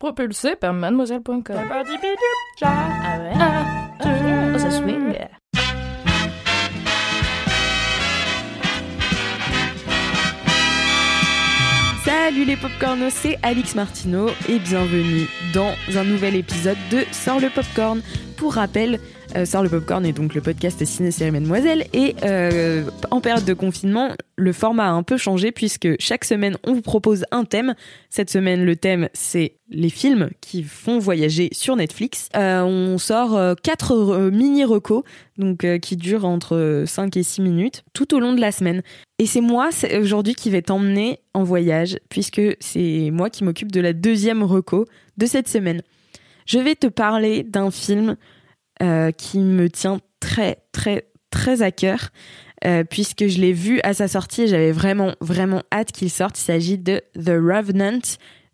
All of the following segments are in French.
Propulsé par mademoiselle.com. Ah ouais? Oh, ça swing. Salut les popcornos, c'est Alix Martineau et bienvenue dans un nouvel épisode de Sors le popcorn. Pour rappel, euh, Sors le popcorn est donc le podcast Ciné Série Mademoiselle et euh, en période de confinement, le format a un peu changé puisque chaque semaine on vous propose un thème. Cette semaine, le thème c'est les films qui font voyager sur Netflix. Euh, on sort quatre mini recos donc qui durent entre 5 et 6 minutes tout au long de la semaine. Et c'est moi aujourd'hui qui vais t'emmener en voyage puisque c'est moi qui m'occupe de la deuxième reco de cette semaine. Je vais te parler d'un film euh, qui me tient très très très à cœur euh, puisque je l'ai vu à sa sortie j'avais vraiment vraiment hâte qu'il sorte. Il s'agit de The Revenant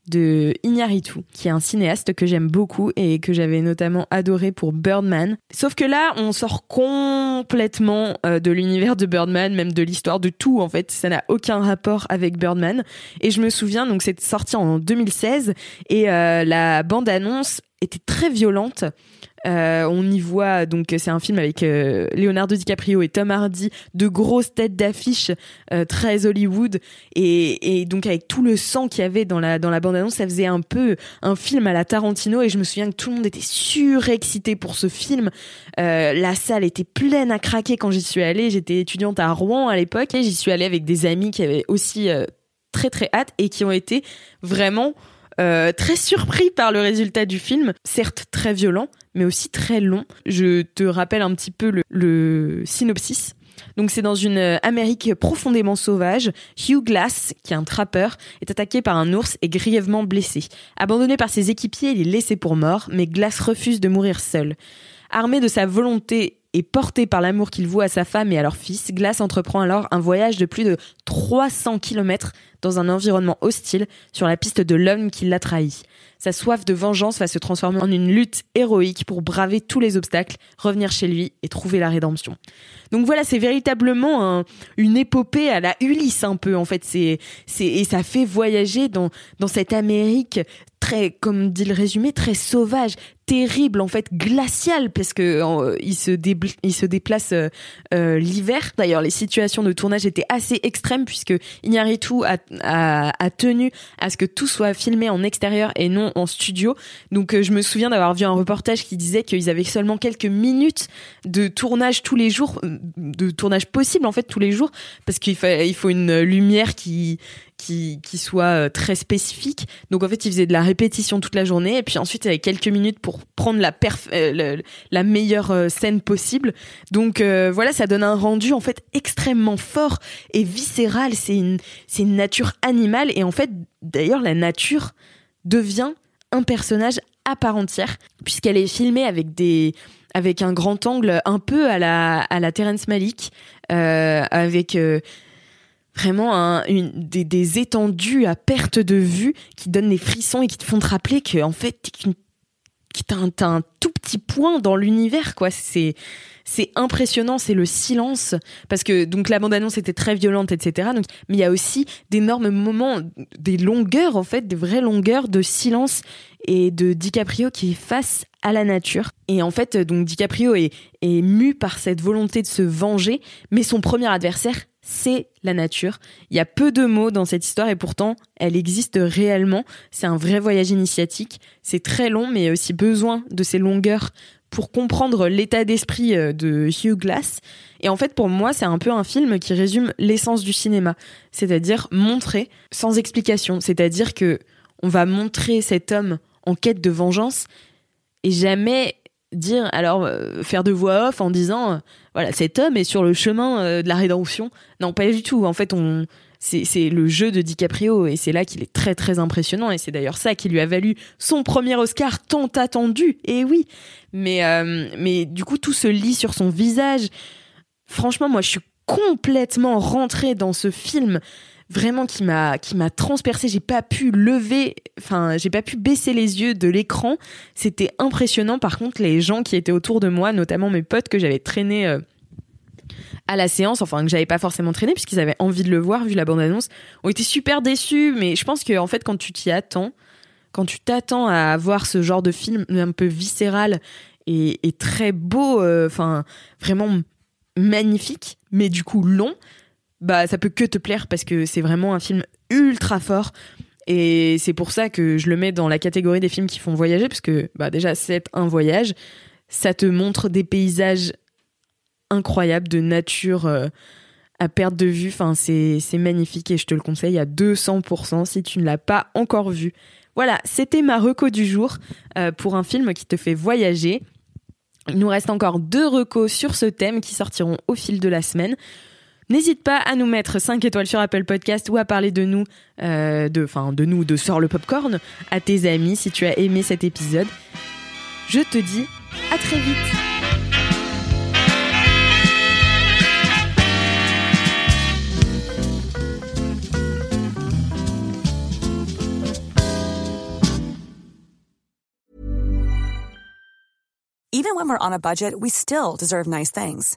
de Iñárritu, qui est un cinéaste que j'aime beaucoup et que j'avais notamment adoré pour Birdman. Sauf que là, on sort complètement euh, de l'univers de Birdman, même de l'histoire de tout en fait. Ça n'a aucun rapport avec Birdman. Et je me souviens, donc c'est sorti en 2016 et la bande-annonce était très violente. Euh, on y voit donc c'est un film avec euh, Leonardo DiCaprio et Tom Hardy, de grosses têtes d'affiche euh, très Hollywood et, donc avec tout le sang qu'il y avait dans la dans la bande annonce, ça faisait un peu un film à la Tarantino et je me souviens que tout le monde était surexcité pour ce film. La salle était pleine à craquer quand j'y suis allée. J'étais étudiante à Rouen à l'époque et j'y suis allée avec des amis qui avaient aussi très très hâte et qui ont été vraiment euh, très surpris par le résultat du film, certes très violent, mais aussi très long. Je te rappelle un petit peu le, le synopsis. Donc c'est dans une euh, Amérique profondément sauvage, Hugh Glass, qui est un trappeur, est attaqué par un ours et grièvement blessé. Abandonné par ses équipiers, il est laissé pour mort, mais Glass refuse de mourir seul. Armé de sa volonté et porté par l'amour qu'il voue à sa femme et à leur fils, Glass entreprend alors un voyage de plus de 300 km dans un environnement hostile sur la piste de l'homme qui l'a trahi. Sa soif de vengeance va se transformer en une lutte héroïque pour braver tous les obstacles, revenir chez lui et trouver la rédemption. Donc voilà, c'est véritablement un- une épopée à la Ulysse un peu en fait. Et ça fait voyager dans cette Amérique très, comme dit le résumé, très sauvage, terrible en fait, glaciale parce que il se déplace euh, euh, l'hiver. D'ailleurs, les situations de tournage étaient assez extrêmes puisque Iñárritu a, tenu à ce que tout soit filmé en extérieur et non en studio. Donc euh, je me souviens d'avoir vu un reportage qui disait qu'ils avaient seulement quelques minutes de tournage tous les jours, de tournage possible en fait tous les jours, parce qu'il fa- il faut une lumière qui qui, soit euh, très spécifique. Donc en fait, ils faisaient de la répétition toute la journée et puis ensuite il avait quelques minutes pour prendre la euh, meilleure euh, scène possible. Donc voilà, ça donne un rendu en fait extrêmement fort et viscéral. C'est une nature animale et en fait d'ailleurs la nature devient un personnage à part entière puisqu'elle est filmée avec des avec un grand angle un peu à la à la Terrence Malick avec vraiment un- une, des, étendues à perte de vue qui donnent des frissons et qui te font te rappeler que en fait t'es qu'une- t'as un tout petit point dans l'univers quoi. C'est c'est impressionnant c'est le silence. Parce que donc la bande annonce était très violente etc donc mais il y a aussi d'énormes moments des longueurs en fait des vraies longueurs de silence et de DiCaprio qui est face à la nature. Et en fait donc DiCaprio est, est mu par cette volonté de se venger mais son premier adversaire c'est la nature. Il y a peu de mots dans cette histoire et pourtant elle existe réellement. C'est un vrai voyage initiatique. C'est très long mais il y a aussi besoin de ces longueurs pour comprendre l'état d'esprit euh, de Hugh Glass. Et en fait pour moi c'est un peu un film qui résume l'essence du cinéma. C'est-à-dire montrer sans explication. C'est-à-dire que on va montrer cet homme en quête de vengeance et jamais dire alors euh, faire de voix off en disant euh, voilà cet homme est sur le chemin euh, de la rédemption non pas du tout en fait on c'est le jeu de DiCaprio et c'est là qu'il est très très impressionnant et c'est d'ailleurs ça qui lui a valu son premier Oscar tant attendu. Et oui, mais mais du coup tout se lit sur son visage. Franchement, moi je suis complètement rentrée dans ce film vraiment qui m'a qui m'a transpercé. J'ai pas pu lever enfin j'ai pas pu baisser les yeux de l'écran. C'était impressionnant. Par contre les gens qui étaient autour de moi notamment mes potes que j'avais traîné euh, à la séance, enfin que j'avais pas forcément traîné puisqu'ils avaient envie de le voir vu la bande-annonce, ont été super déçus. Mais je pense que en fait quand tu t'y attends, quand tu t'attends à voir ce genre de film un peu viscéral et, très beau, euh, enfin vraiment magnifique, mais du coup long, bah ça peut que te plaire parce que c'est vraiment un film ultra fort. Et c'est pour ça que je le mets dans la catégorie des films qui font voyager, parce que bah déjà c'est un voyage, ça te montre des paysages incroyable de nature euh, à perte de vue. Enfin, c'est, magnifique et je te le conseille à 200% si tu ne l'as pas encore vu. Voilà, c'était ma reco du jour euh, pour un film qui te fait voyager. Il nous reste encore deux recos sur ce thème qui sortiront au fil de la semaine. N'hésite pas à nous mettre 5 étoiles sur Apple Podcast ou à parler de nous, euh, de, enfin de nous, de Sort le Popcorn à tes amis si tu as aimé cet épisode. Je te dis à très vite. Even when we're on a budget, we still deserve nice things.